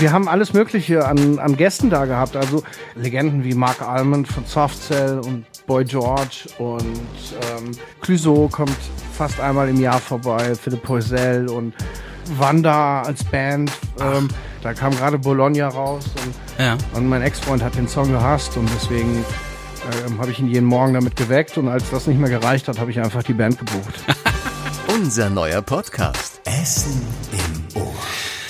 wir haben alles Mögliche an, an Gästen da gehabt. Also Legenden wie Mark Almond von Softcell und Boy George und ähm, Clouseau kommt fast einmal im Jahr vorbei, Philipp Poisel und Wanda als Band. Ähm, da kam gerade Bologna raus und, Ja. und mein Ex-Freund hat den Song gehasst und deswegen ähm, habe ich ihn jeden Morgen damit geweckt und als das nicht mehr gereicht hat, habe ich einfach die Band gebucht. Unser neuer Podcast. Essen im.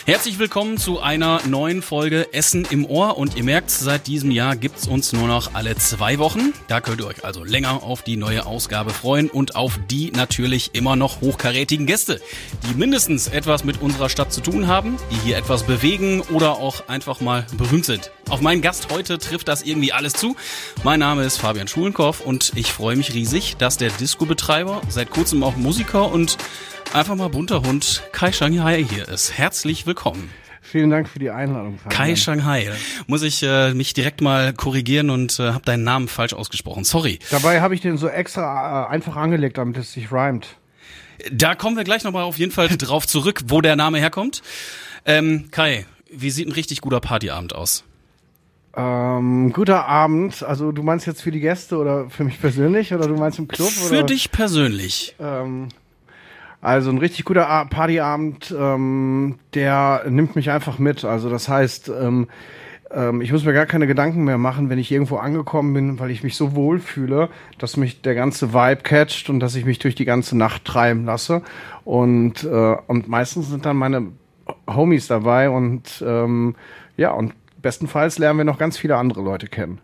Herzlich willkommen zu einer neuen Folge Essen im Ohr und ihr merkt, seit diesem Jahr gibt's uns nur noch alle zwei Wochen. Da könnt ihr euch also länger auf die neue Ausgabe freuen und auf die natürlich immer noch hochkarätigen Gäste, die mindestens etwas mit unserer Stadt zu tun haben, die hier etwas bewegen oder auch einfach mal berühmt sind. Auf meinen Gast heute trifft das irgendwie alles zu. Mein Name ist Fabian Schulenkoff und ich freue mich riesig, dass der Disco-Betreiber, seit kurzem auch Musiker und einfach mal bunter Hund Kai Shanghai hier ist. Herzlich willkommen. Vielen Dank für die Einladung. Fabian. Kai Shanghai. Muss ich äh, mich direkt mal korrigieren und äh, habe deinen Namen falsch ausgesprochen. Sorry. Dabei habe ich den so extra äh, einfach angelegt, damit es sich rhymt. Da kommen wir gleich nochmal auf jeden Fall drauf zurück, wo der Name herkommt. Ähm, Kai, wie sieht ein richtig guter Partyabend aus? Ähm, guter Abend. Also du meinst jetzt für die Gäste oder für mich persönlich oder du meinst im Club? Für oder? dich persönlich. Ähm, also ein richtig guter Partyabend, ähm, der nimmt mich einfach mit. Also das heißt, ähm, ähm, ich muss mir gar keine Gedanken mehr machen, wenn ich irgendwo angekommen bin, weil ich mich so wohl fühle, dass mich der ganze Vibe catcht und dass ich mich durch die ganze Nacht treiben lasse. Und, äh, und meistens sind dann meine Homies dabei und ähm, ja, und bestenfalls lernen wir noch ganz viele andere Leute kennen.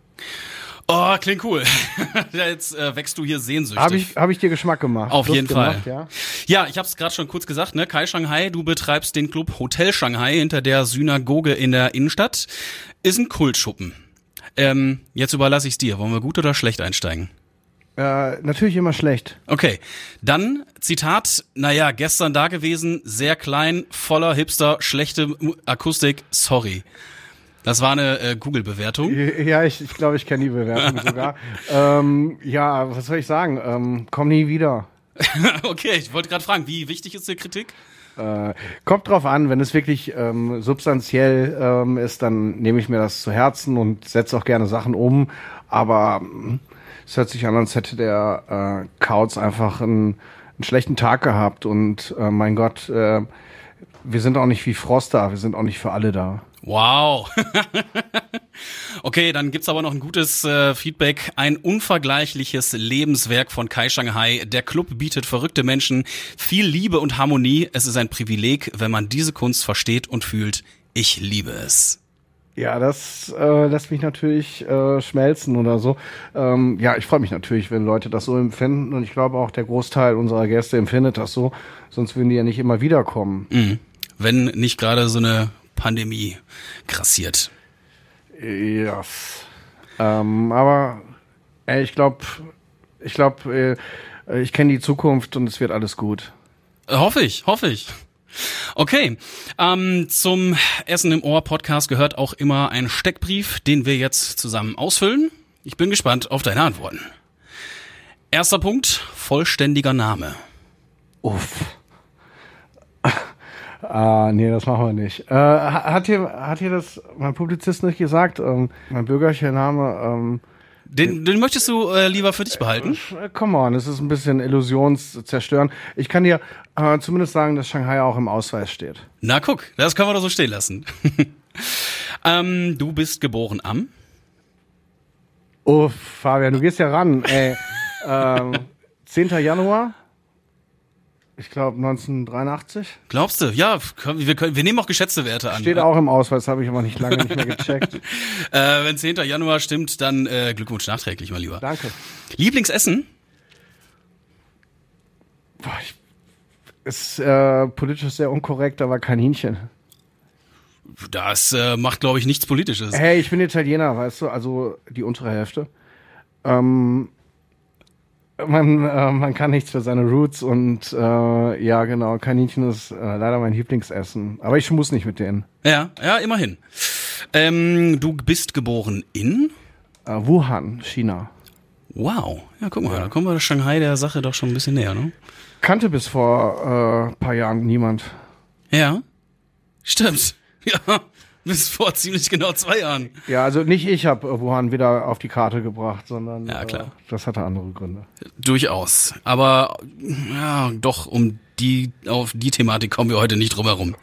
Oh, klingt cool. Jetzt äh, wächst du hier sehnsüchtig. Habe ich, hab ich dir Geschmack gemacht? Auf Lust jeden gemacht, Fall. Ja? Ja, ich habe es gerade schon kurz gesagt, ne? Kai Shanghai, du betreibst den Club Hotel Shanghai hinter der Synagoge in der Innenstadt. Ist ein Kultschuppen. Ähm, jetzt überlasse ich's dir. Wollen wir gut oder schlecht einsteigen? Äh, natürlich immer schlecht. Okay, dann Zitat, naja, gestern da gewesen, sehr klein, voller Hipster, schlechte Akustik, sorry. Das war eine äh, Google-Bewertung. Ja, ich, ich glaube, ich kenne die Bewertung sogar. Ähm, ja, was soll ich sagen? Ähm, komm nie wieder. okay, ich wollte gerade fragen, wie wichtig ist die Kritik? Äh, kommt drauf an, wenn es wirklich ähm, substanziell ähm, ist, dann nehme ich mir das zu Herzen und setze auch gerne Sachen um. Aber ähm, es hört sich an, als hätte der äh, Kauz einfach einen, einen schlechten Tag gehabt. Und äh, mein Gott, äh, wir sind auch nicht wie Frost da, wir sind auch nicht für alle da. Wow. okay, dann gibt's aber noch ein gutes äh, Feedback. Ein unvergleichliches Lebenswerk von Kai Shanghai. Der Club bietet verrückte Menschen viel Liebe und Harmonie. Es ist ein Privileg, wenn man diese Kunst versteht und fühlt. Ich liebe es. Ja, das äh, lässt mich natürlich äh, schmelzen oder so. Ähm, ja, ich freue mich natürlich, wenn Leute das so empfinden und ich glaube auch der Großteil unserer Gäste empfindet das so, sonst würden die ja nicht immer wiederkommen. Mhm. Wenn nicht gerade so eine Pandemie grassiert. Ja. Ähm, aber ey, ich glaube, ich glaube, äh, ich kenne die Zukunft und es wird alles gut. Hoffe ich, hoffe ich. Okay, ähm, zum Essen im Ohr Podcast gehört auch immer ein Steckbrief, den wir jetzt zusammen ausfüllen. Ich bin gespannt auf deine Antworten. Erster Punkt, vollständiger Name. Uff. Ah, nee, das machen wir nicht. Äh, ha- hat hier, hat hier das mein Publizist nicht gesagt? Ähm, mein bürgerlicher Name, ähm, Den, den möchtest du äh, lieber für dich behalten? Äh, Come on, es ist ein bisschen illusionszerstörend. Ich kann dir äh, zumindest sagen, dass Shanghai auch im Ausweis steht. Na guck, das können wir doch so stehen lassen. ähm, du bist geboren am? Oh, Fabian, du gehst ja ran. Ey, ähm, 10. Januar, ich glaube 1983. Glaubst du? Ja, wir, können, wir nehmen auch geschätzte Werte an. Steht auch im Ausweis, habe ich aber nicht lange nicht mehr gecheckt. Äh, wenn 10. Januar stimmt, dann äh, Glückwunsch nachträglich mal lieber. Danke. Lieblingsessen? Boah, ich, ist äh, politisch sehr unkorrekt, aber Kaninchen. Das äh, macht, glaube ich, nichts Politisches. Hey, ich bin Italiener, weißt du, also die untere Hälfte. Ähm, man, äh, man kann nichts für seine Roots und äh, ja, genau, Kaninchen ist äh, leider mein Lieblingsessen. Aber ich muss nicht mit denen. Ja, ja, immerhin. Ähm, du bist geboren in? Äh, Wuhan, China. Wow. Ja, guck mal, da kommen wir der Shanghai der Sache doch schon ein bisschen näher, ne? Kannte bis vor äh, paar Jahren niemand. Ja. Stimmt. Ja. Bis vor ziemlich genau zwei Jahren. Ja, also nicht ich habe Wuhan wieder auf die Karte gebracht, sondern Ja, klar. Äh, das hatte andere Gründe. Durchaus. Aber ja, doch, um die, auf die Thematik kommen wir heute nicht drum herum.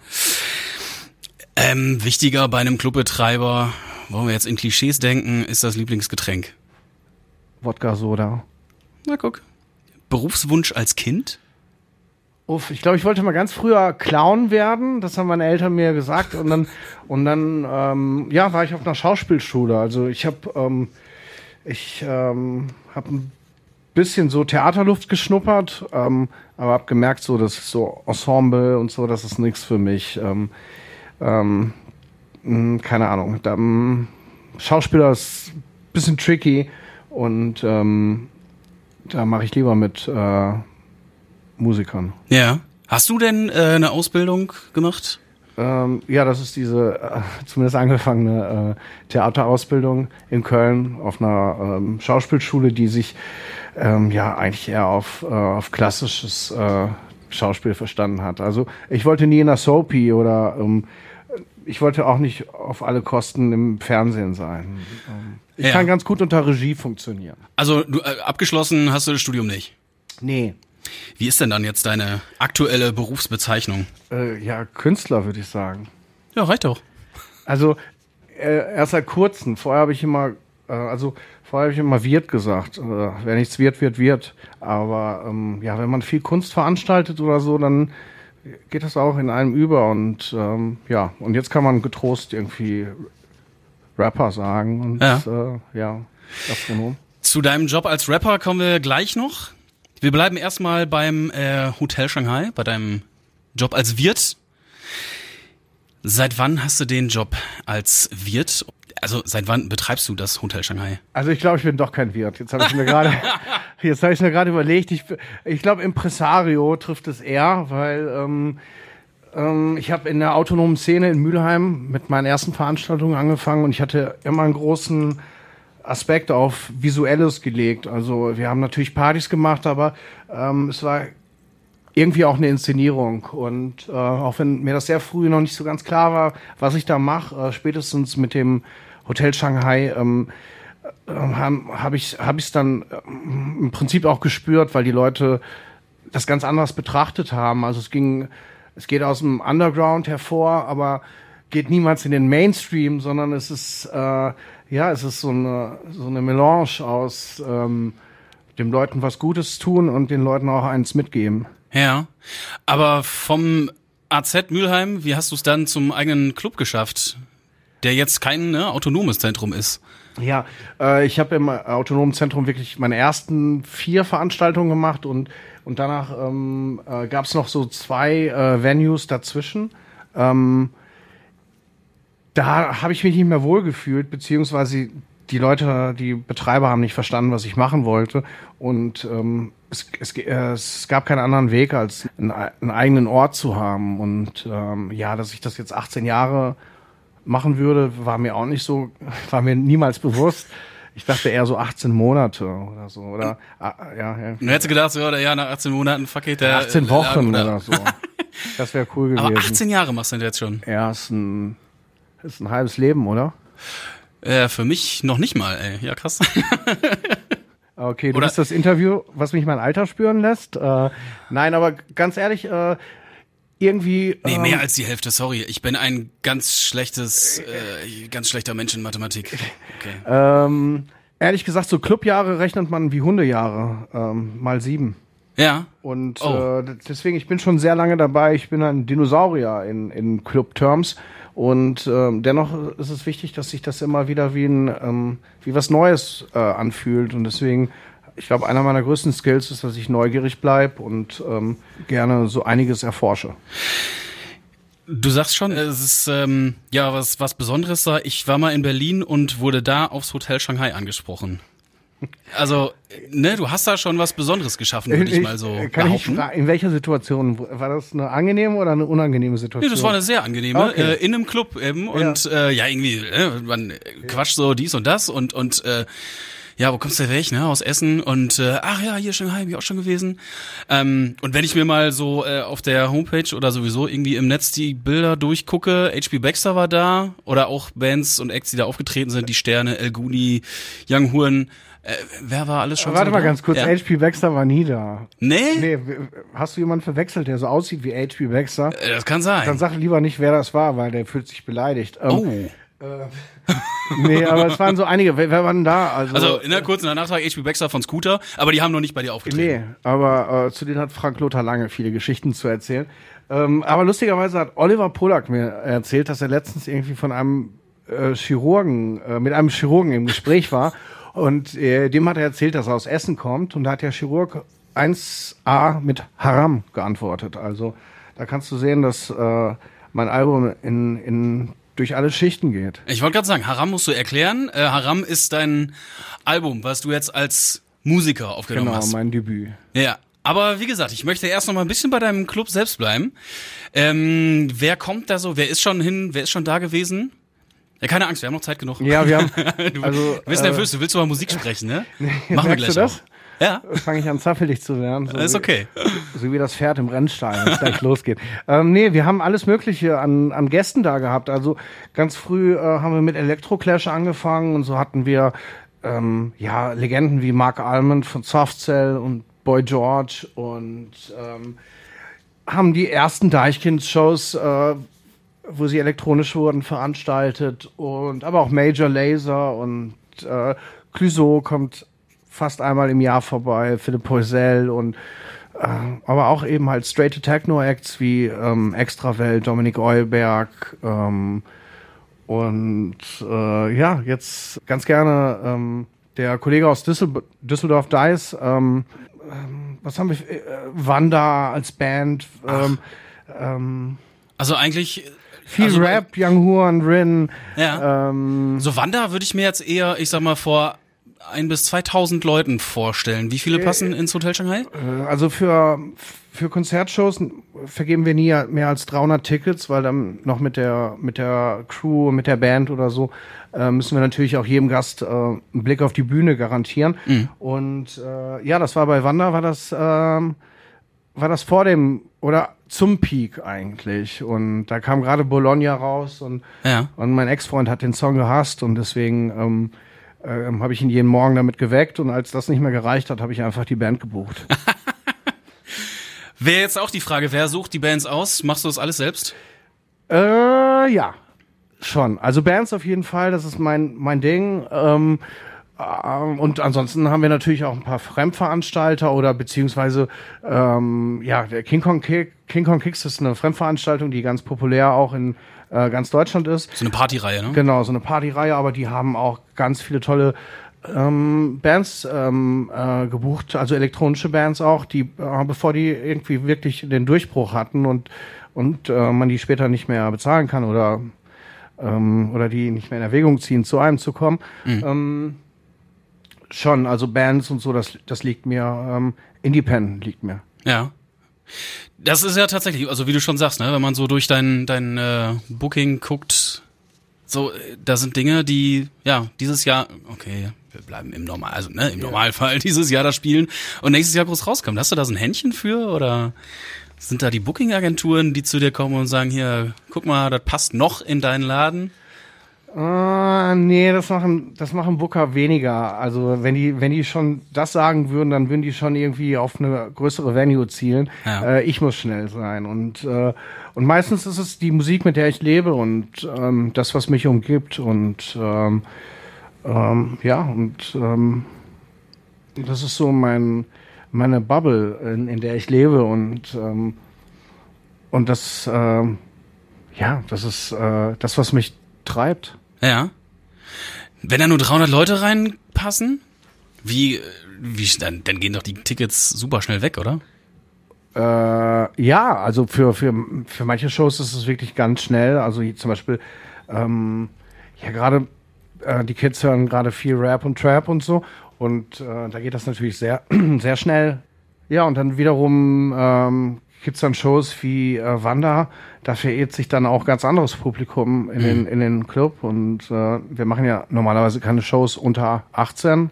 Ähm, wichtiger bei einem Clubbetreiber, wollen wir jetzt in Klischees denken, ist das Lieblingsgetränk. Wodka Soda. Na guck. Berufswunsch als Kind? Uff, ich glaube, ich wollte mal ganz früher Clown werden. Das haben meine Eltern mir gesagt. Und dann, und dann, ähm, ja, war ich auf einer Schauspielschule. Also ich habe, ähm, ähm, habe ein bisschen so Theaterluft geschnuppert, ähm, aber habe gemerkt, so das so Ensemble und so, das ist nichts für mich. Ähm, ähm, mh, keine Ahnung. Da, mh, Schauspieler ist ein bisschen tricky und ähm, da mache ich lieber mit äh, Musikern. Ja. Hast du denn äh, eine Ausbildung gemacht? Ähm, ja, das ist diese äh, zumindest angefangene äh, Theaterausbildung in Köln auf einer ähm, Schauspielschule, die sich ähm, ja eigentlich eher auf, äh, auf klassisches äh, Schauspiel verstanden hat. Also ich wollte nie in der Soapy oder ähm, ich wollte auch nicht auf alle Kosten im Fernsehen sein. Ähm, ich Ja. kann ganz gut unter Regie funktionieren. Also du, äh, abgeschlossen hast du das Studium nicht. Nee. Wie ist denn dann jetzt deine aktuelle Berufsbezeichnung? Äh, ja, Künstler würde ich sagen. Ja, reicht doch. Also äh, erst seit kurzem. Vorher habe ich immer, äh, also vorher habe ich immer wird gesagt. Äh, wer nichts wird, wird, wird. Aber ähm, ja, wenn man viel Kunst veranstaltet oder so, dann geht das auch in einem über. Und ähm, ja, und jetzt kann man getrost irgendwie Rapper sagen und Ja. äh, ja Gastronom. Zu deinem Job als Rapper kommen wir gleich noch. Wir bleiben erstmal beim äh, Hotel Shanghai, bei deinem Job als Wirt. Seit wann hast du den Job als Wirt? Also seit wann betreibst du das Hotel Shanghai? Also ich glaube, ich bin doch kein Wirt. Jetzt habe ich mir gerade, jetzt habe ich mir gerade überlegt. Ich, ich glaube, Impresario trifft es eher, weil ähm, ähm, ich habe in der autonomen Szene in Mülheim mit meinen ersten Veranstaltungen angefangen und ich hatte immer einen großen Aspekt auf Visuelles gelegt. Also wir haben natürlich Partys gemacht, aber ähm, es war irgendwie auch eine Inszenierung. Und äh, auch wenn mir das sehr früh noch nicht so ganz klar war, was ich da mache, äh, spätestens mit dem Hotel Shanghai ähm, äh, habe hab ich es dann ähm, im Prinzip auch gespürt, weil die Leute das ganz anders betrachtet haben. Also es ging, es geht aus dem Underground hervor, aber geht niemals in den Mainstream, sondern es ist äh, ja, es ist so eine so eine Melange aus ähm, dem Leuten was Gutes tun und den Leuten auch eins mitgeben. Ja. Aber vom AZ Mülheim, wie hast du es dann zum eigenen Club geschafft? Der jetzt kein ne, autonomes Zentrum ist. Ja, äh, ich habe im autonomen Zentrum wirklich meine ersten vier Veranstaltungen gemacht und und danach ähm, äh, gab es noch so zwei äh, Venues dazwischen. Ähm, da habe ich mich nicht mehr wohlgefühlt, beziehungsweise die Leute, die Betreiber haben nicht verstanden, was ich machen wollte. Und ähm, es, es, äh, es gab keinen anderen Weg, als einen, einen eigenen Ort zu haben. Und ähm, ja, dass ich das jetzt 18 Jahre machen würde, war mir auch nicht so, war mir niemals bewusst. Ich dachte eher so 18 Monate oder so. Oder ah, ja, ja. Du hättest gedacht, so, ja, nach 18 Monaten, fuck it, der 18 Laden Wochen oder so. Das wäre cool gewesen. Aber 18 Jahre machst du denn jetzt schon? Ja, ist ein, ist ein halbes Leben, oder? Äh, für mich noch nicht mal, ey. Ja, krass. Okay, du Oder- bist das Interview, was mich mein Alter spüren lässt. Äh, nein, aber ganz ehrlich, äh, irgendwie. Nee, ähm, mehr als die Hälfte, sorry. Ich bin ein ganz schlechtes, äh, ganz schlechter Mensch in Mathematik. Okay. ähm, ehrlich gesagt, so Clubjahre rechnet man wie Hundejahre. Ähm, mal sieben. Ja. Und Oh. äh, deswegen, ich bin schon sehr lange dabei. Ich bin ein Dinosaurier in, in Club-Terms. Und ähm, dennoch ist es wichtig, dass sich das immer wieder wie, ein, ähm, wie was Neues äh, anfühlt. Und deswegen, ich glaube, einer meiner größten Skills ist, dass ich neugierig bleibe und ähm, gerne so einiges erforsche. Du sagst schon, es ist ähm, ja was was Besonderes da. Ich war mal in Berlin und wurde da aufs Hotel Shanghai angesprochen. Also, ne, du hast da schon was Besonderes geschaffen, würde ich, mal so Kann ich behaupten. fragen, in welcher Situation? War das eine angenehme oder eine unangenehme Situation? Nee, das war eine sehr angenehme, Okay. äh, in einem Club eben und äh, ja irgendwie, äh, man quatscht so dies und das und und äh, ja, wo kommst du weg, ne? Aus Essen und äh, ach ja, hier Shanghai, bin ich auch schon gewesen. Ähm, und wenn ich mir mal so äh, auf der Homepage oder sowieso irgendwie im Netz die Bilder durchgucke, HB Baxter war da oder auch Bands und Acts, die da aufgetreten sind, die Sterne, El Guni, Young Huren. Äh, wer war alles schon Warte so mal da? ganz kurz, Ja. HP Baxter war nie da. Nee? Nee, hast du jemanden verwechselt, der so aussieht wie HP Baxter? Äh, Das kann sein. Dann sag lieber nicht, wer das war, weil der fühlt sich beleidigt. Ähm, oh. Nee, aber es waren so einige. Wer, wer war denn da? Also, Also in der kurzen danach war HB Baxter von Scooter, aber die haben noch nicht bei dir aufgetreten. Nee, aber äh, zu denen hat Frank Lothar Lange viele Geschichten zu erzählen. Ähm, aber lustigerweise hat Oliver Polak mir erzählt, dass er letztens irgendwie von einem äh, Chirurgen, äh, mit einem Chirurgen im Gespräch war. Und äh, dem hat er erzählt, dass er aus Essen kommt. Und da hat der Chirurg 1a mit Haram geantwortet. Also da kannst du sehen, dass äh, mein Album in, in, durch alle Schichten geht. Ich wollte gerade sagen, Haram musst du erklären. Äh, Haram ist dein Album, was du jetzt als Musiker aufgenommen Genau, hast. mein Debüt. Ja, aber wie gesagt, ich möchte erst noch mal ein bisschen bei deinem Club selbst bleiben. Ähm, wer kommt da so? Wer ist schon hin? Wer ist schon da gewesen? Ja, keine Angst, wir haben noch Zeit genug. Ja, wir haben. du also, du bist äh, nervös, du willst über Musik sprechen, ne? Machen wir gleich du das? auch. Ja, Fange ich an, zappelig zu werden. So ist wie- okay. So wie das Pferd im Rennstall, wenn es gleich losgeht. Ähm, nee, wir haben alles Mögliche an, an Gästen da gehabt. Also ganz früh äh, haben wir mit Electroclash angefangen und so hatten wir ähm, ja Legenden wie Mark Almond von Softcell und Boy George und ähm, haben die ersten Deichkind-Shows, äh, wo sie elektronisch wurden, veranstaltet und aber auch Major Laser und äh, Clouseau kommt fast einmal im Jahr vorbei, Philipp Poisel und äh, aber auch eben halt straight Techno Acts wie ähm, Extrawelt, Dominik Eulberg ähm, und äh, ja, jetzt ganz gerne ähm, der Kollege aus Düssel Düsseldorf Dice, ähm, ähm, was haben wir, äh, Wanda als Band, ähm, ähm, Also eigentlich viel also, Rap, Young Huan, Rin, Ja. ähm, So Wanda würde ich mir jetzt eher, ich sag mal, vor ein bis 2000 Leuten vorstellen. Wie viele passen ins Hotel Shanghai? Äh, Also für, für Konzertshows vergeben wir nie mehr als 300 Tickets, weil dann noch mit der, mit der Crew, mit der Band oder so, äh, müssen wir natürlich auch jedem Gast äh, einen Blick auf die Bühne garantieren. Und äh, ja, das war bei Wanda, war das, ähm, war das vor dem oder zum Peak eigentlich. Und da kam gerade Bologna raus und, Ja. und mein Ex-Freund hat den Song gehasst und deswegen ähm, ähm, habe ich ihn jeden Morgen damit geweckt und als das nicht mehr gereicht hat, habe ich einfach die Band gebucht. Wäre jetzt auch die Frage, wer sucht die Bands aus? Machst du das alles selbst? Äh, ja, schon. Also Bands auf jeden Fall, das ist mein, mein Ding. Ähm, und ansonsten haben wir natürlich auch ein paar Fremdveranstalter oder beziehungsweise ähm, ja, der King Kong, Kick, King Kong Kicks ist eine Fremdveranstaltung, die ganz populär auch in äh, ganz Deutschland ist. So eine Partyreihe, ne? Genau, so eine Partyreihe, aber die haben auch ganz viele tolle ähm, Bands ähm, äh, gebucht, also elektronische Bands auch, die äh, bevor die irgendwie wirklich den Durchbruch hatten und und äh, man die später nicht mehr bezahlen kann oder ähm, oder die nicht mehr in Erwägung ziehen, zu einem zu kommen. Ähm, schon, also Bands und so, das das liegt mir ähm, Independent liegt mir. Ja. Das ist ja tatsächlich, also wie du schon sagst, ne, wenn man so durch dein, dein äh, Booking guckt, so, äh, da sind Dinge, die, ja, dieses Jahr, okay, wir bleiben im Normal, also ne, im Normalfall dieses Jahr das spielen und nächstes Jahr groß rauskommen. Hast du da so ein Händchen für oder sind da die Booking-Agenturen, die zu dir kommen und sagen, hier, guck mal, das passt noch in deinen Laden? Ah, nee, das machen, das machen Booker weniger. Also wenn die, wenn die schon das sagen würden, dann würden die schon irgendwie auf eine größere Venue zielen. Ja. Äh, ich muss schnell sein. Und, äh, und meistens ist es die Musik, mit der ich lebe und ähm, das, was mich umgibt. Und ähm, ähm, ja, und ähm, das ist so mein, meine Bubble, in, in der ich lebe. Und, ähm, und das, ähm, ja, das ist äh, das, was mich treibt. Ja. Wenn da nur 300 Leute reinpassen, wie, wie, dann, dann gehen doch die Tickets super schnell weg, oder? Äh, ja, also für, für, für manche Shows ist es wirklich ganz schnell. Also zum Beispiel, ähm, ja, gerade äh, die Kids hören gerade viel Rap und Trap und so. Und äh, da geht das natürlich sehr, sehr schnell. Ja, und dann wiederum ähm, gibt's dann Shows wie äh, Wanda. Da verirrt sich dann auch ganz anderes Publikum in, den, in den Club. Und äh, wir machen ja normalerweise keine Shows unter 18.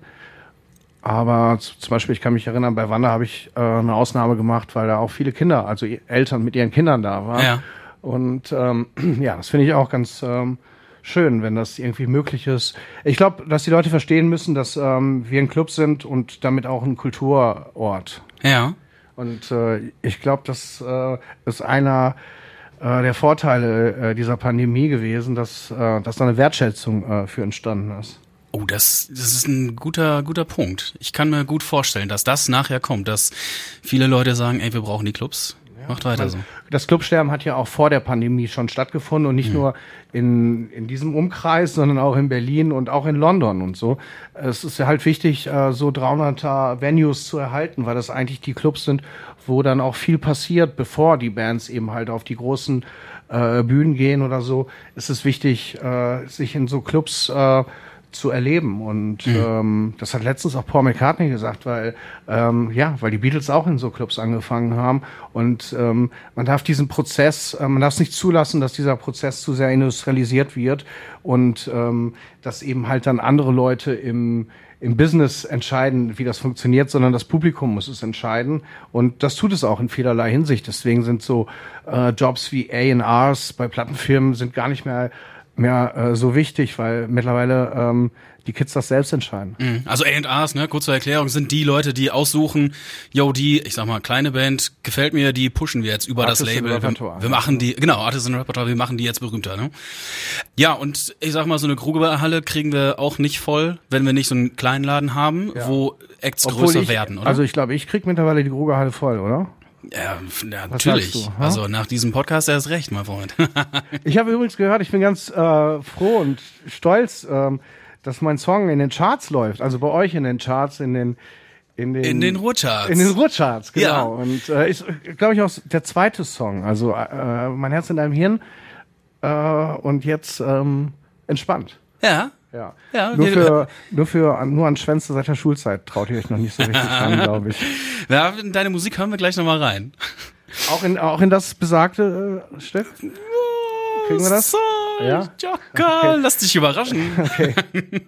Aber zum Beispiel, ich kann mich erinnern, bei Wanda habe ich äh, eine Ausnahme gemacht, weil da auch viele Kinder, also Eltern mit ihren Kindern da waren. Ja. Und ähm, ja, das finde ich auch ganz ähm, schön, wenn das irgendwie möglich ist. Ich glaube, dass die Leute verstehen müssen, dass ähm, wir ein Club sind und damit auch ein Kulturort. Ja. Und äh, ich glaube, das äh, ist einer äh, der Vorteile äh, dieser Pandemie gewesen, dass, äh, dass da eine Wertschätzung äh, für entstanden ist. Oh, das, das ist ein guter, guter Punkt. Ich kann mir gut vorstellen, dass das nachher kommt, dass viele Leute sagen, ey, wir brauchen die Clubs. Macht weiter so. Das Clubsterben hat ja auch vor der Pandemie schon stattgefunden und nicht Mhm. nur in, in diesem Umkreis, sondern auch in Berlin und auch in London und so. Es ist ja halt wichtig, äh, so 300er Venues zu erhalten, weil das eigentlich die Clubs sind, wo dann auch viel passiert, bevor die Bands eben halt auf die großen äh, Bühnen gehen oder so. Es ist wichtig, äh, sich in so Clubs äh, zu erleben. Und ähm, das hat letztens auch Paul McCartney gesagt, weil ähm, ja, weil die Beatles auch in so Clubs angefangen haben. Und ähm, man darf diesen Prozess, äh, man darf es nicht zulassen, dass dieser Prozess zu sehr industrialisiert wird und ähm, dass eben halt dann andere Leute im im Business entscheiden, wie das funktioniert, sondern das Publikum muss es entscheiden. Und das tut es auch in vielerlei Hinsicht. Deswegen sind so äh, Jobs wie A&Rs bei Plattenfirmen sind gar nicht mehr mehr äh, so wichtig, weil mittlerweile ähm, die Kids das selbst entscheiden. Mhm. Also A&Rs, ne, kurze Erklärung, sind die Leute, die aussuchen, yo, die, ich sag mal, kleine Band gefällt mir, die pushen wir jetzt über Artists das Label. Wir, wir machen die, genau, Artists in Repertoire, wir machen die jetzt berühmter, ne? Ja, und ich sag mal, so eine Krugerhalle kriegen wir auch nicht voll, wenn wir nicht so einen kleinen Laden haben, wo Acts größer ich, werden, oder? Also ich glaube, ich krieg mittlerweile die Grugerhalle voll, oder? Ja, natürlich. du, also nach diesem Podcast erst recht, mein Freund. Ich habe übrigens gehört, ich bin ganz äh, froh und stolz, ähm, dass mein Song in den Charts läuft. Also bei euch in den Charts, in den in den, In den Ruhrcharts. In den Ruhrcharts, genau. Ja. Und äh, ist, glaube ich, auch der zweite Song. Also äh, mein Herz in deinem Hirn äh, und jetzt ähm, entspannt. ja. Ja. Ja, nur für, nur für, nur an Schwänze seit der Schulzeit traut ihr euch noch nicht so richtig ran, glaube ich. ja, in deine Musik hören wir gleich nochmal rein. Auch in, auch in das besagte äh, Stück? Kriegen wir das? Ja? Joker, lass dich überraschen. Okay.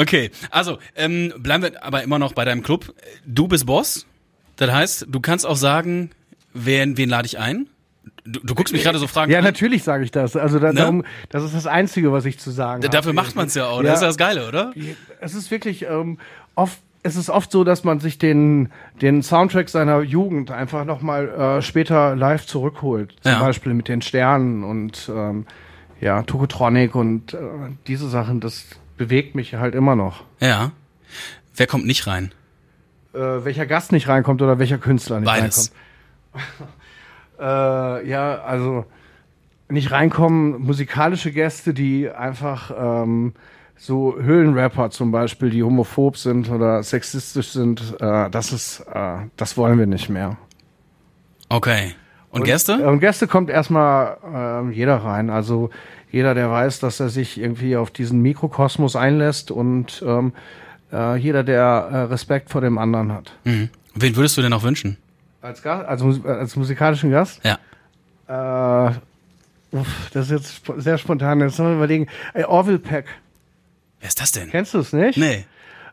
Okay, also ähm, bleiben wir aber immer noch bei deinem Club. Du bist Boss. Das heißt, du kannst auch sagen, wen, wen lade ich ein? Du, du guckst mich gerade so fragen. Ja, an. natürlich sage ich das. Also da, Ne? darum, das ist das Einzige, was ich zu sagen habe. Dafür macht man es ja auch. Ja. Das ist ja das Geile, oder? Es ist wirklich ähm, oft. Es ist oft so, dass man sich den, den Soundtrack seiner Jugend einfach nochmal äh, später live zurückholt. Zum Ja. Beispiel mit den Sternen und ähm, ja, Tokotronic und äh, diese Sachen, das bewegt mich halt immer noch. Ja. Wer kommt nicht rein? Äh, welcher Gast nicht reinkommt oder welcher Künstler nicht Beides. reinkommt. Äh, ja, also nicht reinkommen, musikalische Gäste, die einfach ähm, so Höhlenrapper zum Beispiel, die homophob sind oder sexistisch sind, äh, das ist, äh, das wollen wir nicht mehr. Okay. Und, Gäste? Und Gäste kommt erstmal ähm, jeder rein. Also jeder, der weiß, dass er sich irgendwie auf diesen Mikrokosmos einlässt und ähm, äh, jeder, der äh, Respekt vor dem anderen hat. Mhm. Wen würdest du denn auch wünschen? Als Gast, als, als musikalischen Gast? Ja. Äh, uff, das ist jetzt sp sehr spontan. Jetzt mal überlegen. Ey, Orville Peck. Wer ist das denn? Kennst du es nicht? Nee.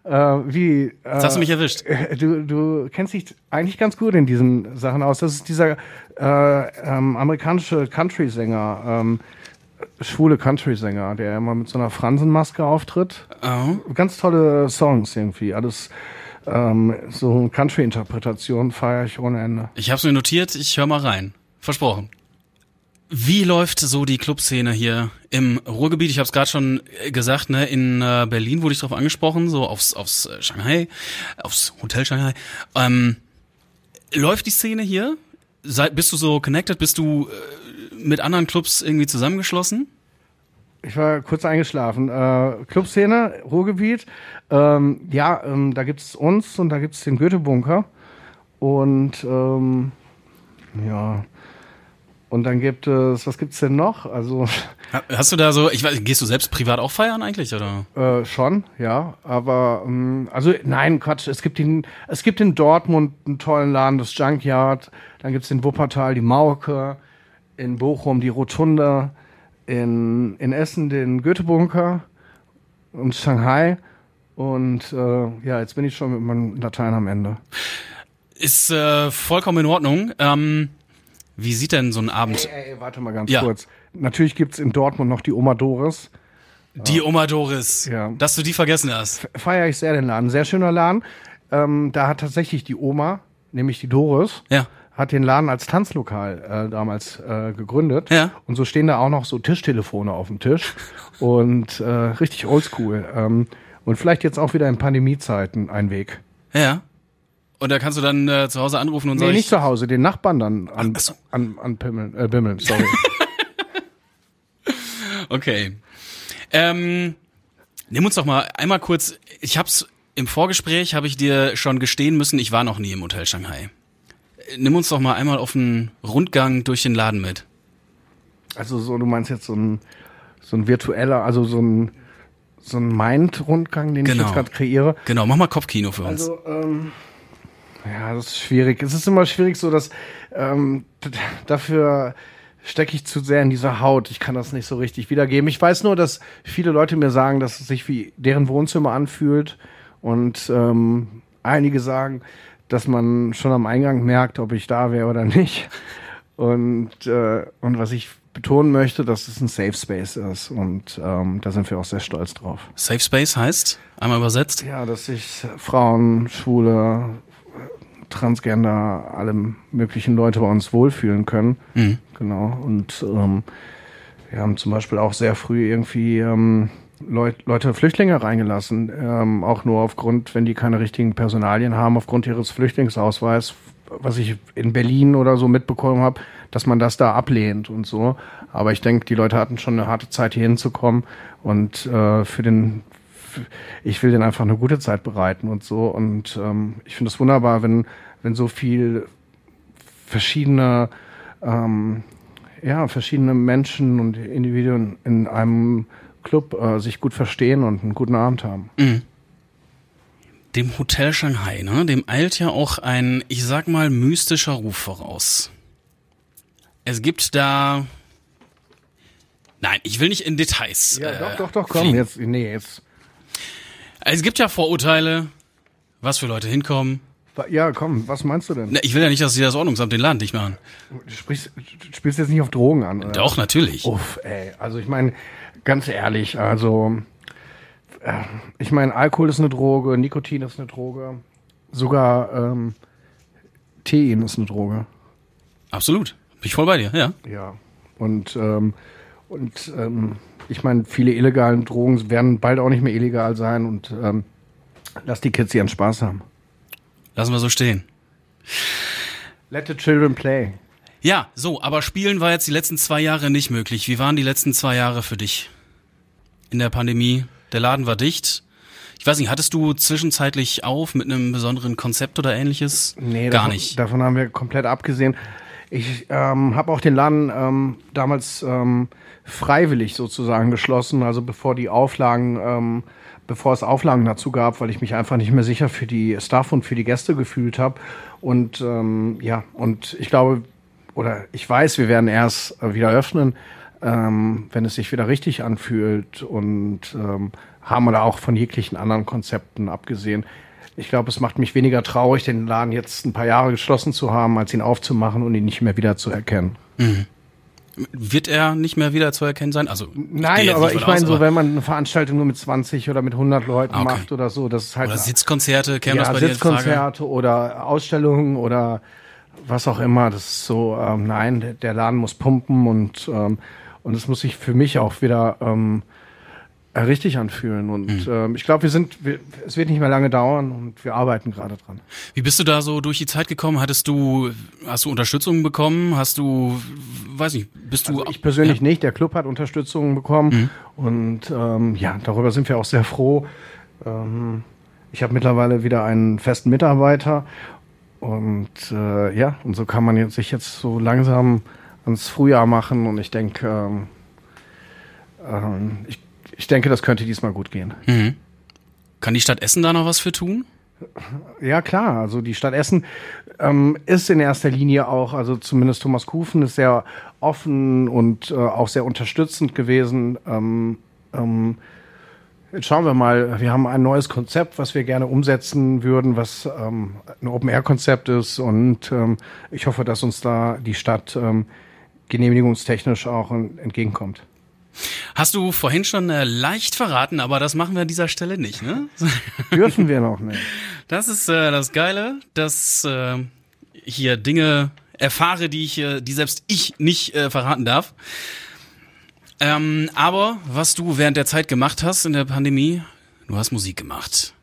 Äh, wie? Äh, Jetzt hast du mich erwischt. Du, du kennst dich eigentlich ganz gut in diesen Sachen aus. Das ist dieser äh, ähm, amerikanische Country-Sänger, ähm, schwule Country-Sänger, der immer mit so einer Fransenmaske auftritt. Oh. Ganz tolle Songs irgendwie. Alles ähm, so Country-Interpretation feiere ich ohne Ende. Ich hab's mir notiert, ich höre mal rein. Versprochen. Wie läuft so die Clubszene hier im Ruhrgebiet? Ich habe es gerade schon äh, gesagt, ne, in äh, Berlin wurde ich darauf angesprochen, so aufs aufs äh, Shanghai, aufs Hotel Shanghai. Ähm, läuft die Szene hier? Sei, bist du so connected? Bist du äh, mit anderen Clubs irgendwie zusammengeschlossen? Ich war kurz eingeschlafen. Äh, Clubszene, Ruhrgebiet. Ähm, ja, ähm, da gibt's uns und da gibt's den Goethe-Bunker. Und ähm, ja. Und dann gibt es, was gibt's denn noch? Also Ha- Hast du da so, ich weiß, gehst du selbst privat auch feiern eigentlich oder? äh, schon, ja. Aber ähm, also nein, Quatsch. Es gibt in, es gibt in Dortmund einen tollen Laden, das Junkyard. Dann gibt's in Wuppertal die Mauke, in Bochum die Rotunde, in, in Essen den Goethe-Bunker und Shanghai. Und äh, ja, jetzt bin ich schon mit meinem Latein am Ende. Ist äh, vollkommen in Ordnung. Ähm, wie sieht denn so ein Abend? Ey, ey, warte mal ganz Ja. kurz. Natürlich gibt's in Dortmund noch die Oma Doris. Die Oma Doris. Ja. Dass du die vergessen hast. Feiere ich sehr den Laden. Sehr schöner Laden. Ähm, da hat tatsächlich die Oma, nämlich die Doris, Ja. Hat den Laden als Tanzlokal äh, damals äh, gegründet. Ja. Und so stehen da auch noch so Tischtelefone auf dem Tisch. und äh, richtig oldschool. Ähm, und vielleicht jetzt auch wieder in Pandemiezeiten ein Weg. Ja. Und da kannst du dann äh, zu Hause anrufen und Nee, sag nicht ich, zu Hause, den Nachbarn dann an, Ach so. an, an Pimmeln, äh, Bimmeln, sorry. Okay. Ähm, nimm uns doch mal einmal kurz, ich hab's im Vorgespräch, habe ich dir schon gestehen müssen, ich war noch nie im Hotel Shanghai. Nimm uns doch mal einmal auf einen Rundgang durch den Laden mit. also so, du meinst jetzt so ein, so ein virtueller, also so ein, so ein Mind-Rundgang, den ich Genau. jetzt gerade kreiere. Genau, mach mal Kopfkino für uns. Also, ähm, ja, das ist schwierig. Es ist immer schwierig, so dass ähm, dafür stecke ich zu sehr in dieser Haut. Ich kann das nicht so richtig wiedergeben. Ich weiß nur, dass viele Leute mir sagen, dass es sich wie deren Wohnzimmer anfühlt. Und ähm, einige sagen, dass man schon am Eingang merkt, ob ich da wäre oder nicht. Und, äh, und was ich betonen möchte, dass es ein Safe Space ist. Und ähm, da sind wir auch sehr stolz drauf. Safe Space heißt, einmal übersetzt. Ja, dass sich Frauen, Schwule, Transgender, alle möglichen Leute bei uns wohlfühlen können. Mhm. Genau. Und ähm, wir haben zum Beispiel auch sehr früh irgendwie ähm, Leut, Leute, Flüchtlinge reingelassen, ähm, auch nur aufgrund, wenn die keine richtigen Personalien haben, aufgrund ihres Flüchtlingsausweis, was ich in Berlin oder so mitbekommen habe, dass man das da ablehnt und so. Aber ich denke, die Leute hatten schon eine harte Zeit, hier hinzukommen und äh, für den ich will denen einfach eine gute Zeit bereiten und so. Und ähm, ich finde es wunderbar, wenn, wenn so viel verschiedene, ähm, ja, verschiedene Menschen und Individuen in einem Club äh, sich gut verstehen und einen guten Abend haben. Dem Hotel Shanghai, ne, dem eilt ja auch ein, ich sag mal, mystischer Ruf voraus. Es gibt da. Nein, ich will nicht in Details. Ja, äh, doch, doch, doch, komm, fliegen. jetzt, nee, jetzt. Es gibt ja Vorurteile, was für Leute hinkommen. Ja, komm, was meinst du denn? Na, ich will ja nicht, dass sie das Ordnungsamt den Laden dicht machen. Du sprichst, du spielst jetzt nicht auf Drogen an, oder? Doch, natürlich. Uff, ey. Also ich meine, ganz ehrlich, also äh, ich meine, Alkohol ist eine Droge, Nikotin ist eine Droge, sogar ähm, Tein ist eine Droge. Absolut. Bin ich voll bei dir, ja. Ja. Und, ähm, und ähm, ich meine, viele illegale Drogen werden bald auch nicht mehr illegal sein und ähm, lass die Kids ihren Spaß haben. Lassen wir so stehen. Let the children play. Ja, so, aber spielen war jetzt die letzten zwei Jahre nicht möglich. Wie waren die letzten zwei Jahre für dich? In der Pandemie? Der Laden war dicht. Ich weiß nicht, hattest du zwischenzeitlich auf mit einem besonderen Konzept oder ähnliches? Nee, gar davon, nicht. Davon haben wir komplett abgesehen. Ich ähm, habe auch den Laden ähm, damals ähm, freiwillig sozusagen geschlossen, also bevor die Auflagen, ähm, bevor es Auflagen dazu gab, weil ich mich einfach nicht mehr sicher für die Staff und für die Gäste gefühlt habe. Und ähm, ja, und ich glaube, oder ich weiß, wir werden erst äh, wieder öffnen, ähm, wenn es sich wieder richtig anfühlt und ähm, haben da auch von jeglichen anderen Konzepten abgesehen. Ich glaube, es macht mich weniger traurig, den Laden jetzt ein paar Jahre geschlossen zu haben, als ihn aufzumachen und ihn nicht mehr wieder zu erkennen. Wird er nicht mehr wieder zu erkennen sein? Also, Nein, aber ich meine, so wenn man eine Veranstaltung nur mit 20 oder mit 100 Leuten Ah, okay. macht oder so, das ist halt Oder Sitzkonzerte, käme das ja, bei dir in Frage? Sitzkonzerte oder Ausstellungen oder was auch immer. Das ist so, ähm, nein, der, der Laden muss pumpen und ähm, und es muss sich für mich auch wieder ähm, äh, richtig anfühlen. Und Mhm. ähm, ich glaube, wir sind, wir, es wird nicht mehr lange dauern und wir arbeiten gerade dran. Wie bist du da so durch die Zeit gekommen? Hattest du, hast du Unterstützung bekommen? Hast du, weiß nicht, bist du... Also ich persönlich nicht. Der Club hat Unterstützung bekommen und ähm, ja, darüber sind wir auch sehr froh. Ähm, ich habe mittlerweile wieder einen festen Mitarbeiter und äh, ja, und so kann man jetzt, sich jetzt so langsam ans Frühjahr machen und ich denke, ähm, ähm, ich, ich denke, das könnte diesmal gut gehen. Mhm. Kann die Stadt Essen da noch was für tun? Ja, klar. Also die Stadt Essen ähm, ist in erster Linie auch, also zumindest Thomas Kufen ist sehr offen und äh, auch sehr unterstützend gewesen. Ähm, ähm, Jetzt schauen wir mal. Wir haben ein neues Konzept, was wir gerne umsetzen würden, was ähm, ein Open-Air-Konzept ist. Und ähm, ich hoffe, dass uns da die Stadt ähm, genehmigungstechnisch auch entgegenkommt. Hast du vorhin schon äh, leicht verraten, aber das machen wir an dieser Stelle nicht, ne? Dürfen wir noch nicht. Das ist äh, das Geile, dass äh, hier Dinge erfahre, die ich, äh, die selbst ich nicht äh, verraten darf. Ähm, aber was du während der Zeit gemacht hast in der Pandemie, du hast Musik gemacht.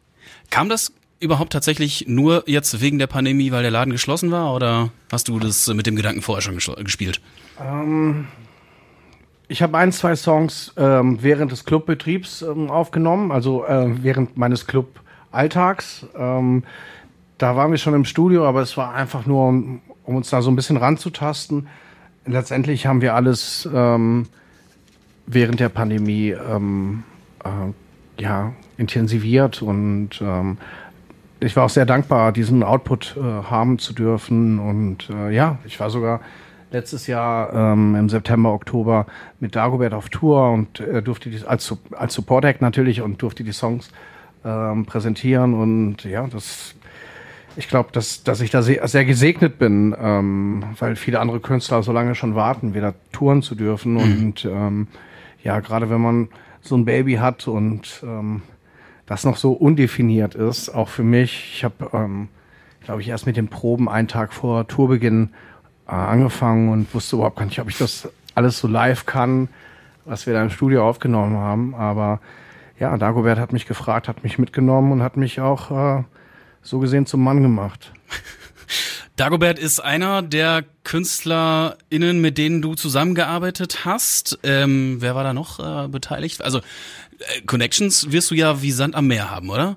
Kam das überhaupt tatsächlich nur jetzt wegen der Pandemie, weil der Laden geschlossen war, oder hast du das mit dem Gedanken vorher schon gespielt? Ähm, ich habe ein, zwei Songs ähm, während des Clubbetriebs ähm, aufgenommen, also äh, während meines Club-Alltags. Ähm, da waren wir schon im Studio, aber es war einfach nur, um, um uns da so ein bisschen ranzutasten. Letztendlich haben wir alles ähm, während der Pandemie ähm, äh, ja, intensiviert und ähm, ich war auch sehr dankbar, diesen Output äh, haben zu dürfen. Und äh, ja, ich war sogar letztes Jahr ähm, im September, Oktober mit Dagobert auf Tour und äh, durfte die als, als Support Act natürlich und durfte die Songs ähm, präsentieren. Und ja, das ich glaube, dass, dass ich da sehr, sehr gesegnet bin, ähm, weil viele andere Künstler so lange schon warten, wieder touren zu dürfen. Mhm. Und ähm, ja, gerade wenn man so ein Baby hat und ähm, das noch so undefiniert ist, auch für mich. Ich habe, ähm, glaube ich, erst mit den Proben einen Tag vor Tourbeginn äh, angefangen und wusste überhaupt gar nicht, ob ich das alles so live kann, was wir da im Studio aufgenommen haben. Aber ja, Dagobert hat mich gefragt, hat mich mitgenommen und hat mich auch äh, so gesehen zum Mann gemacht. Dagobert ist einer der KünstlerInnen, mit denen du zusammengearbeitet hast. Ähm, wer war da noch äh, beteiligt? Also Connections wirst du ja wie Sand am Meer haben, oder?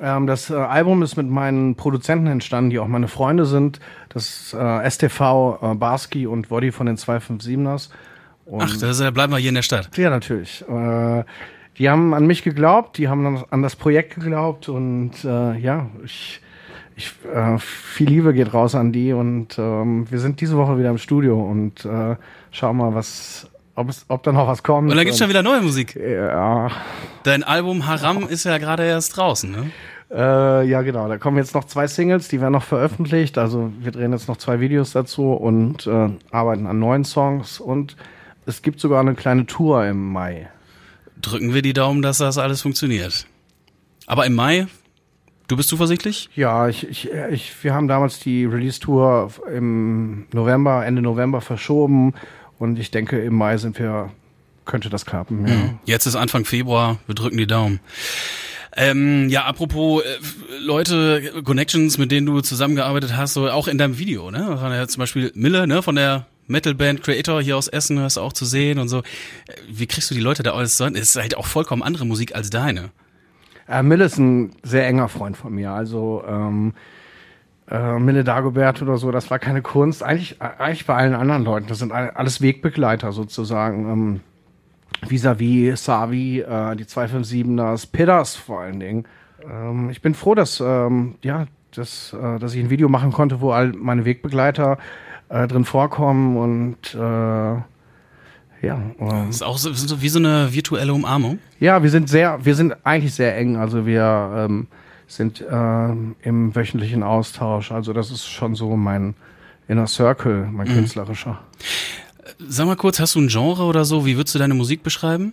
Ähm, das äh, Album ist mit meinen Produzenten entstanden, die auch meine Freunde sind. Das äh, STV, äh, Barski und Woddy von den 257ers. Und Ach, das äh, bleiben wir hier in der Stadt. Ja, natürlich. Äh, die haben an mich geglaubt, die haben an das Projekt geglaubt und äh, ja, ich, ich äh, viel Liebe geht raus an die und ähm, wir sind diese Woche wieder im Studio und äh, schauen mal, was ob, es, ob da noch was kommt. Und da gibt's schon wieder neue Musik. Ja. Dein Album Haram ist ja gerade erst draußen, ne? Äh, ja, genau. Da kommen jetzt noch zwei Singles, die werden noch veröffentlicht. Also wir drehen jetzt noch zwei Videos dazu und äh, arbeiten an neuen Songs. Und es gibt sogar eine kleine Tour im Mai. Drücken wir die Daumen, dass das alles funktioniert. Aber im Mai, du bist zuversichtlich? Ja, ich, ich, ich, wir haben damals die Release-Tour im November, Ende November verschoben und ich denke, im Mai sind wir, könnte das klappen. Ja. Hm. Jetzt ist Anfang Februar, wir drücken die Daumen. Ähm, ja, apropos äh, Leute, Connections, mit denen du zusammengearbeitet hast, so auch in deinem Video, ne? War ja zum Beispiel Mille, ne, von der Metalband Creator hier aus Essen, hast du auch zu sehen und so. Wie kriegst du die Leute da alles so? Es ist halt auch vollkommen andere Musik als deine. Äh, Mille ist ein sehr enger Freund von mir. Also ähm, äh, Mille Dagobert oder so, das war keine Kunst. Eigentlich, eigentlich bei allen anderen Leuten. Das sind alles Wegbegleiter sozusagen. Ähm, Vis-a-vis, Savi, äh, die 257ers, Pidders vor allen Dingen. Ähm, ich bin froh, dass, ähm, ja, dass, äh, dass ich ein Video machen konnte, wo all meine Wegbegleiter äh, drin vorkommen und äh, ja. Das ist auch so, wie so eine virtuelle Umarmung. Ja, wir sind sehr, wir sind eigentlich sehr eng. Also wir ähm, sind äh, im wöchentlichen Austausch. Also das ist schon so mein Inner Circle, mein mhm. künstlerischer. Sag mal kurz, hast du ein Genre oder so? Wie würdest du deine Musik beschreiben?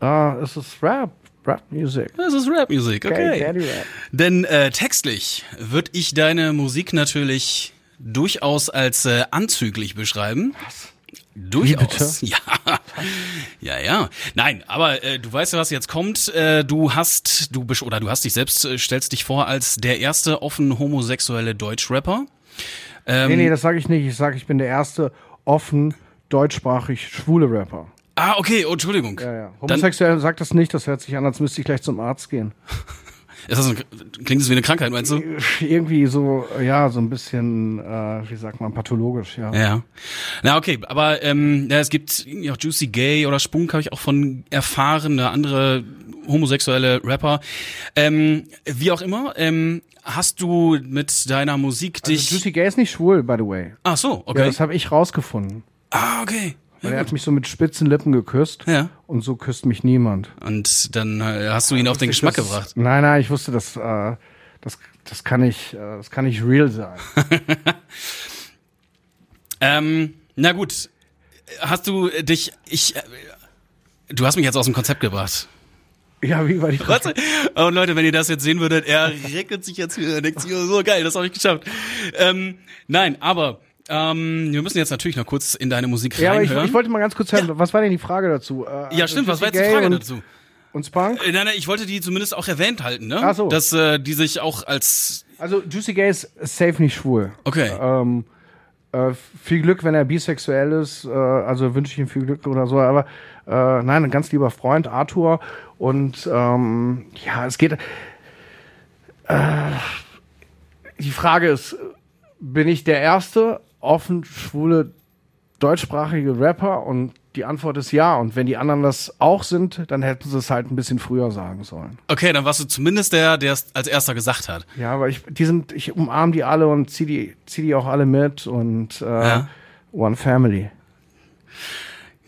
Uh, es ist Rap. Rap Music. Es ist Rap Music, okay. Rap. Denn äh, textlich würde ich deine Musik natürlich durchaus als äh, anzüglich beschreiben. Was? Durchaus. Ja. Ja, ja. Nein, aber äh, du weißt ja, was jetzt kommt. Äh, du hast, du bist, oder du hast dich selbst, äh, stellst dich vor als der erste offen homosexuelle Deutschrapper. Ähm, nee, nee, das sage ich nicht. Ich sage, ich bin der erste offen deutschsprachig schwule Rapper. Ah, okay, oh, Entschuldigung. Ja, ja. Homosexuell Dann, sagt das nicht, das hört sich an, als müsste ich gleich zum Arzt gehen. Ist das ein, klingt das wie eine Krankheit, meinst du? Irgendwie so, ja, so ein bisschen, äh, wie sagt man, pathologisch, ja. Ja. Na, okay, aber ähm, ja, es gibt auch Juicy Gay oder Spunk, habe ich auch von erfahren, eine andere homosexuelle Rapper. Ähm, wie auch immer, ähm, hast du mit deiner Musik also dich... Juicy Gay ist nicht schwul, by the way. Ach so, okay. Ja, das habe ich rausgefunden. Ah, okay. Weil er hat mich so mit spitzen Lippen geküsst. Ja. Und so küsst mich niemand. Und dann äh, hast du ihn auf den Geschmack das, gebracht. Nein, nein, ich wusste, dass äh, das, das kann nicht, äh, das kann nicht real sein. Ähm, na gut, hast du dich, ich, äh, du hast mich jetzt aus dem Konzept gebracht. ja, wie war die Was? Und Leute, wenn ihr das jetzt sehen würdet, er reckelt sich jetzt wieder, denkt sich, oh, so geil, das habe ich geschafft. Ähm, nein, aber ähm, wir müssen jetzt natürlich noch kurz in deine Musik Ja, aber ich, reinhören. ich wollte mal ganz kurz hören, was war denn die Frage dazu? Äh, ja, stimmt, was war jetzt die Frage dazu? Und Spunk? Äh, Nein, nein, ich wollte die zumindest auch erwähnt halten, ne? Ach so. Dass äh, die sich auch als Also Juicy Gay ist safe nicht schwul. Okay. Ähm, äh, viel Glück, wenn er bisexuell ist. Äh, also wünsche ich ihm viel Glück oder so. Aber äh, nein, ein ganz lieber Freund, Arthur. Und ähm, ja, es geht. Äh, die Frage ist, bin ich der erste offen schwule deutschsprachige Rapper? Und die Antwort ist ja. Und wenn die anderen das auch sind, dann hätten sie es halt ein bisschen früher sagen sollen. Okay, dann warst du zumindest der, der es als erster gesagt hat. Ja, aber ich, die sind, ich umarme die alle und zieh die, zieh die auch alle mit und äh, Ja. One Family.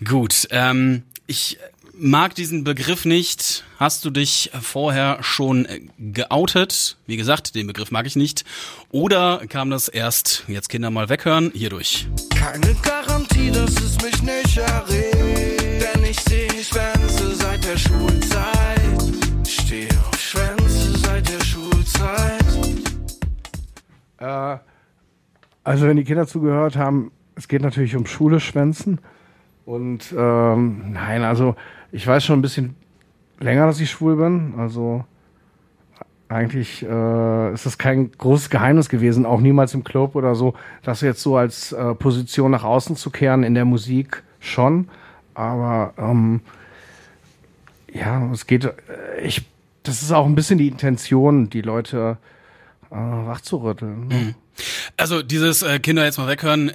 Gut, ähm, ich mag diesen Begriff nicht. Hast du dich vorher schon äh, geoutet? Wie gesagt, den Begriff mag ich nicht. Oder kam das erst, jetzt Kinder mal weghören, hierdurch? Keine Garantie, dass es mich nicht erregt. Denn ich seh Schwänze seit der Schulzeit. Steh auf Schwänze seit der Schulzeit. Äh, also wenn die Kinder zugehört haben, es geht natürlich um Schule schwänzen. Und ähm, nein, also ich weiß schon ein bisschen länger, dass ich schwul bin. Also eigentlich äh, ist das kein großes Geheimnis gewesen, auch niemals im Club oder so, das jetzt so als äh, Position nach außen zu kehren in der Musik schon. Aber ähm, ja, es geht, äh, ich, das ist auch ein bisschen die Intention, die Leute äh, wachzurütteln. ne? Also dieses äh, Kinder jetzt mal weghören,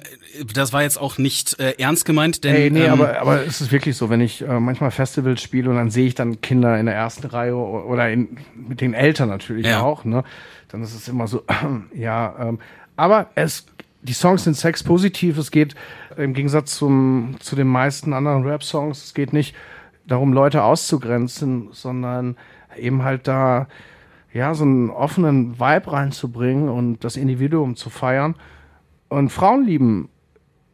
das war jetzt auch nicht äh, ernst gemeint, denn Ey, nee, ähm, aber, aber es ist wirklich so, wenn ich äh, manchmal Festivals spiele und dann sehe ich dann Kinder in der ersten Reihe oder in, mit den Eltern natürlich Ja. auch, ne? Dann ist es immer so, ja, ähm, aber es, die Songs sind sexpositiv, es geht im Gegensatz zum, zu den meisten anderen Rap-Songs, es geht nicht darum, Leute auszugrenzen, sondern eben halt da, ja, so einen offenen Vibe reinzubringen und das Individuum zu feiern. Und Frauen lieben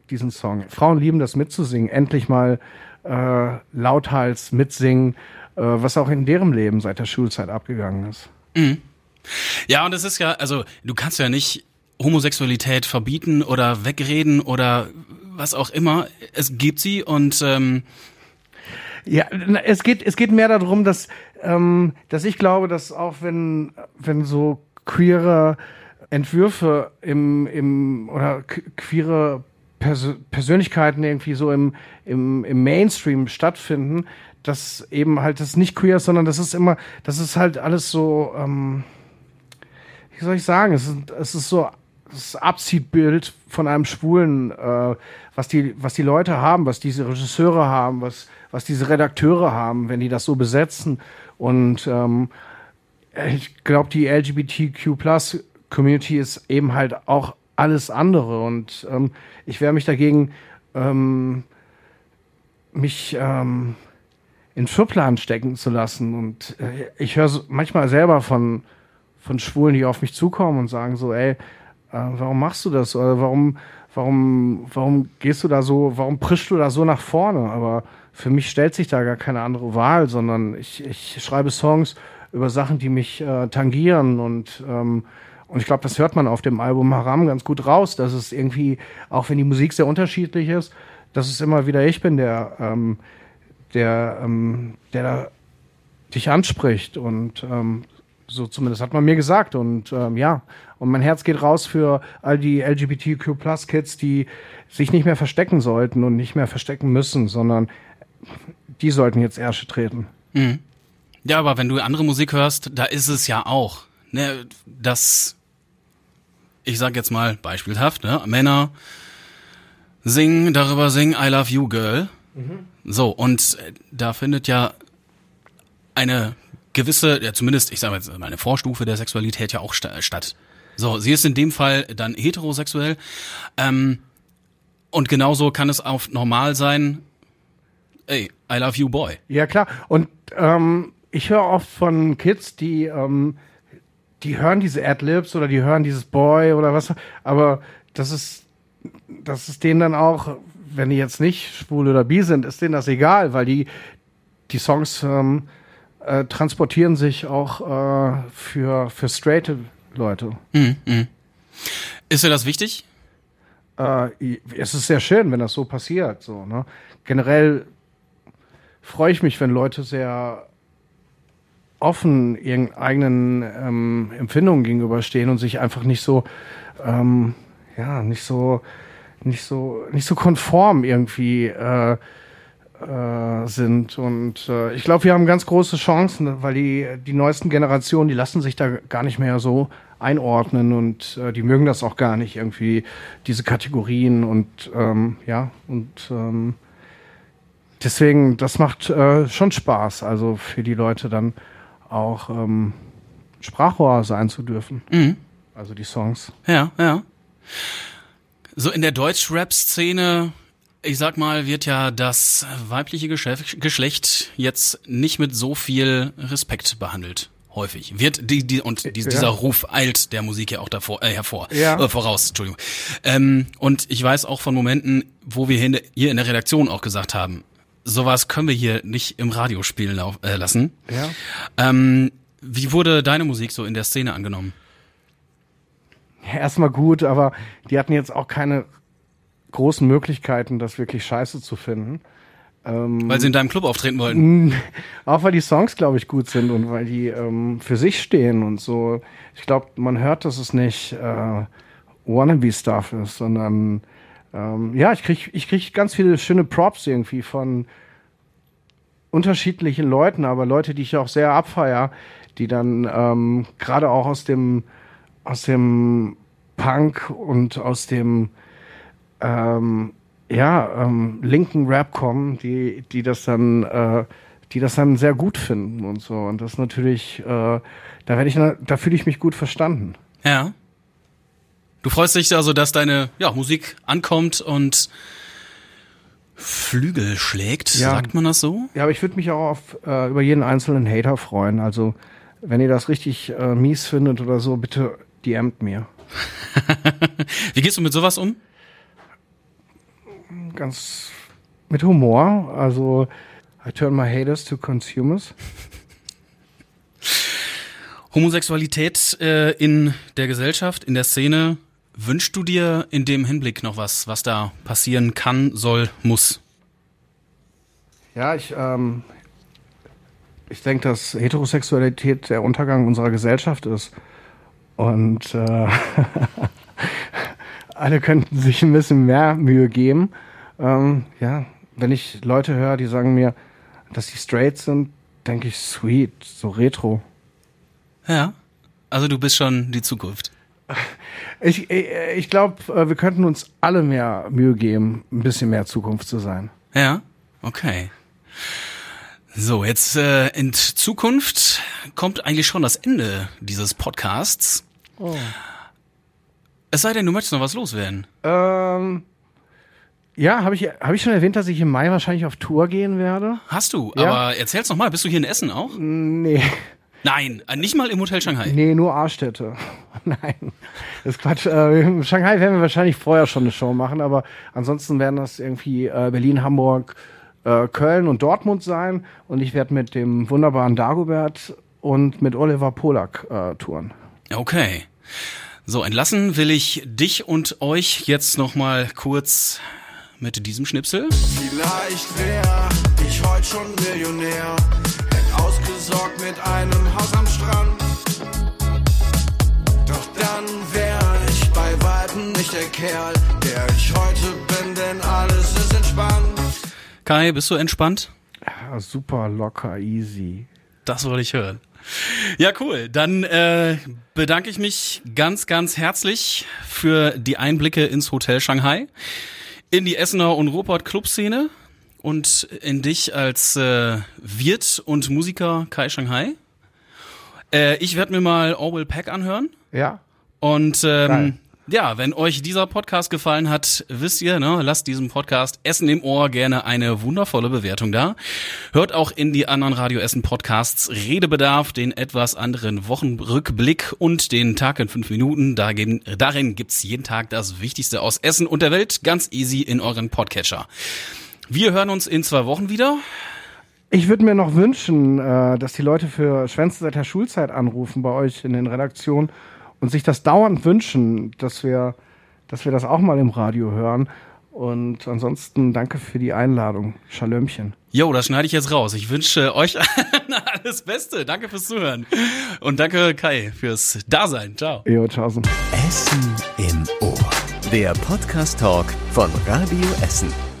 diesen Song. Frauen lieben das mitzusingen, endlich mal äh, lauthals mitsingen, äh, was auch in deren Leben seit der Schulzeit abgegangen ist. Ja, und es ist ja, also du kannst ja nicht Homosexualität verbieten oder wegreden oder was auch immer. Es gibt sie und ähm, Ja, es geht, es geht mehr darum, dass, ähm, dass ich glaube, dass auch wenn, wenn so queere Entwürfe im, im oder que- queere Pers Persönlichkeiten irgendwie so im, im, im Mainstream stattfinden, dass eben halt das nicht queer ist, sondern das ist immer, das ist halt alles so, ähm, wie soll ich sagen, es ist, es ist so das Abziehbild von einem Schwulen, äh, was die, was die Leute haben, was diese Regisseure haben, was, was diese Redakteure haben, wenn die das so besetzen. Und ähm, ich glaube, die LGBTQ Community ist eben halt auch alles andere. Und ähm, ich wehre mich dagegen, ähm, mich ähm, in Schubladen stecken zu lassen. Und äh, ich höre manchmal selber von, von Schwulen, die auf mich zukommen und sagen so, ey, äh, warum machst du das? Oder warum, warum, warum gehst du da so, warum prischst du da so nach vorne? Aber für mich stellt sich da gar keine andere Wahl, sondern ich, ich schreibe Songs über Sachen, die mich äh, tangieren und ähm, und ich glaube, das hört man auf dem Album Haram ganz gut raus, dass es irgendwie, auch wenn die Musik sehr unterschiedlich ist, dass es immer wieder ich bin, der, ähm, der, ähm, der da dich anspricht. Und ähm, so zumindest hat man mir gesagt. Und ähm, ja, und mein Herz geht raus für all die LGBTQ-Plus-Kids, die sich nicht mehr verstecken sollten und nicht mehr verstecken müssen, sondern die sollten jetzt Ärsche treten. ja, aber wenn du andere Musik hörst, da ist es ja auch, ne, dass ich sag jetzt mal beispielhaft, ne, Männer singen darüber singen I love you girl. So und äh, da findet ja eine gewisse, ja zumindest, ich sage jetzt mal eine Vorstufe der Sexualität ja auch sta- statt. So, sie ist in dem Fall dann heterosexuell. Ähm, Und genauso kann es auch normal sein, ey, I love you, boy. Ja, klar. Und ähm, ich höre oft von Kids, die, ähm, die hören diese Adlibs oder die hören dieses Boy oder was, aber das ist, das ist denen dann auch, wenn die jetzt nicht schwul oder bi sind, ist denen das egal, weil die, die Songs ähm, äh, transportieren sich auch äh, für, für straighte Leute. Ist dir das wichtig? äh, es ist sehr schön, wenn das so passiert. So, ne? Generell freue ich mich, wenn Leute sehr offen ihren eigenen ähm, Empfindungen gegenüberstehen und sich einfach nicht so, ähm, ja, nicht so, nicht so, nicht so konform irgendwie äh, äh, sind. Und äh, ich glaube, wir haben ganz große Chancen, weil die, die neuesten Generationen, die lassen sich da gar nicht mehr so einordnen und äh, die mögen das auch gar nicht, irgendwie diese Kategorien und ähm, ja, und ähm, deswegen, das macht äh, schon Spaß, also für die Leute dann auch ähm, Sprachrohr sein zu dürfen. Also die Songs. Ja, ja. So in der Deutsch-Rap-Szene, ich sag mal, wird ja das weibliche Geschlecht jetzt nicht mit so viel Respekt behandelt. Häufig. Wird die, die, und die, dieser Ruf eilt der Musik ja auch davor, äh, hervor, Ja. äh, voraus, Entschuldigung. Ähm, und ich weiß auch von Momenten, wo wir hier in der Redaktion auch gesagt haben, sowas können wir hier nicht im Radio spielen äh, lassen. Ja. Ähm, wie wurde deine Musik so in der Szene angenommen? Ja, erstmal gut, aber die hatten jetzt auch keine großen Möglichkeiten, das wirklich scheiße zu finden. Weil sie in deinem Club auftreten wollten. Auch weil die Songs, glaube ich, gut sind und weil die ähm, für sich stehen und so. Ich glaube, man hört, dass es nicht äh, Wannabe-Stuff ist, sondern ähm, ja, ich krieg, ich krieg ganz viele schöne Props irgendwie von unterschiedlichen Leuten, aber Leute, die ich auch sehr abfeier, die dann ähm, gerade auch aus dem aus dem Punk und aus dem ähm, ja, ähm, linken Rap kommen, die, die das dann, äh, die das dann sehr gut finden und so. Und das natürlich, äh, da werde ich, da fühle ich mich gut verstanden. Ja. Du freust dich also, dass deine ja, Musik ankommt und Flügel schlägt, Ja. sagt man das so? Ja, aber ich würde mich auch auf, äh, über jeden einzelnen Hater freuen. Also, wenn ihr das richtig äh, mies findet oder so, bitte DMt mir. Wie gehst du mit sowas um? Ganz mit Humor. Also, I turn my haters to consumers. Homosexualität äh, in der Gesellschaft, in der Szene, wünschst du dir in dem Hinblick noch was, was da passieren kann, soll, muss? Ja, ich, ähm, ich denke, dass Heterosexualität der Untergang unserer Gesellschaft ist. Und äh, alle könnten sich ein bisschen mehr Mühe geben. Ähm, ja, wenn ich Leute höre, die sagen mir, dass sie straight sind, denke ich, sweet, so retro. Ja. Also du bist schon die Zukunft. Ich, ich, ich glaube, wir könnten uns alle mehr Mühe geben, ein bisschen mehr Zukunft zu sein. Ja, okay. So, jetzt äh, in Zukunft kommt eigentlich schon das Ende dieses Podcasts. Es sei denn, du möchtest noch was loswerden. Ähm, ja, habe ich, hab ich schon erwähnt, dass ich im Mai wahrscheinlich auf Tour gehen werde? Hast du, Ja. aber erzähl's noch mal. Bist du hier in Essen auch? Nee. Nein, äh, nicht mal im Hotel Shanghai. Nee, nur A-Städte. Nein. Das ist Quatsch. Äh, in Shanghai werden wir wahrscheinlich vorher schon eine Show machen, aber ansonsten werden das irgendwie äh, Berlin, Hamburg, äh, Köln und Dortmund sein. Und ich werde mit dem wunderbaren Dagobert und mit Oliver Polak äh, touren. Okay. So, entlassen will ich dich und euch jetzt noch mal kurz mit diesem Schnipsel. Vielleicht wär ich heute schon Millionär. Hätt ausgesorgt mit einem Haus am Strand. Nicht der Kerl, der ich heute bin, denn alles ist entspannt. Kai, bist du entspannt? Ja, super locker, easy. Das wollte ich hören. Ja, cool. Dann äh, bedanke ich mich ganz, ganz herzlich für die Einblicke ins Hotel Shanghai, in die Essener und Ruhrpott Clubszene und in dich als äh, Wirt und Musiker Kai Shanghai. Äh, ich werde mir mal Orwell Pack anhören Ja. und ähm. Ja, wenn euch dieser Podcast gefallen hat, wisst ihr, ne, lasst diesem Podcast Essen im Ohr gerne eine wundervolle Bewertung da. Hört auch in die anderen Radio Essen Podcasts Redebedarf, den etwas anderen Wochenrückblick und den Tag in fünf Minuten. Da geben, darin gibt's jeden Tag das Wichtigste aus Essen und der Welt ganz easy in euren Podcatcher. Wir hören uns in zwei Wochen wieder. Ich würde mir noch wünschen, äh, dass die Leute für Schwänze seit der Schulzeit anrufen bei euch in den Redaktionen und sich das dauernd wünschen, dass wir, dass wir das auch mal im Radio hören. Und ansonsten danke für die Einladung. Schalömchen. Jo, das schneide ich jetzt raus. Ich wünsche euch alles Beste. Danke fürs Zuhören. Und danke Kai fürs Dasein. Ciao. Jo, tschaußen. Essen im Ohr. Der Podcast-Talk von Radio Essen.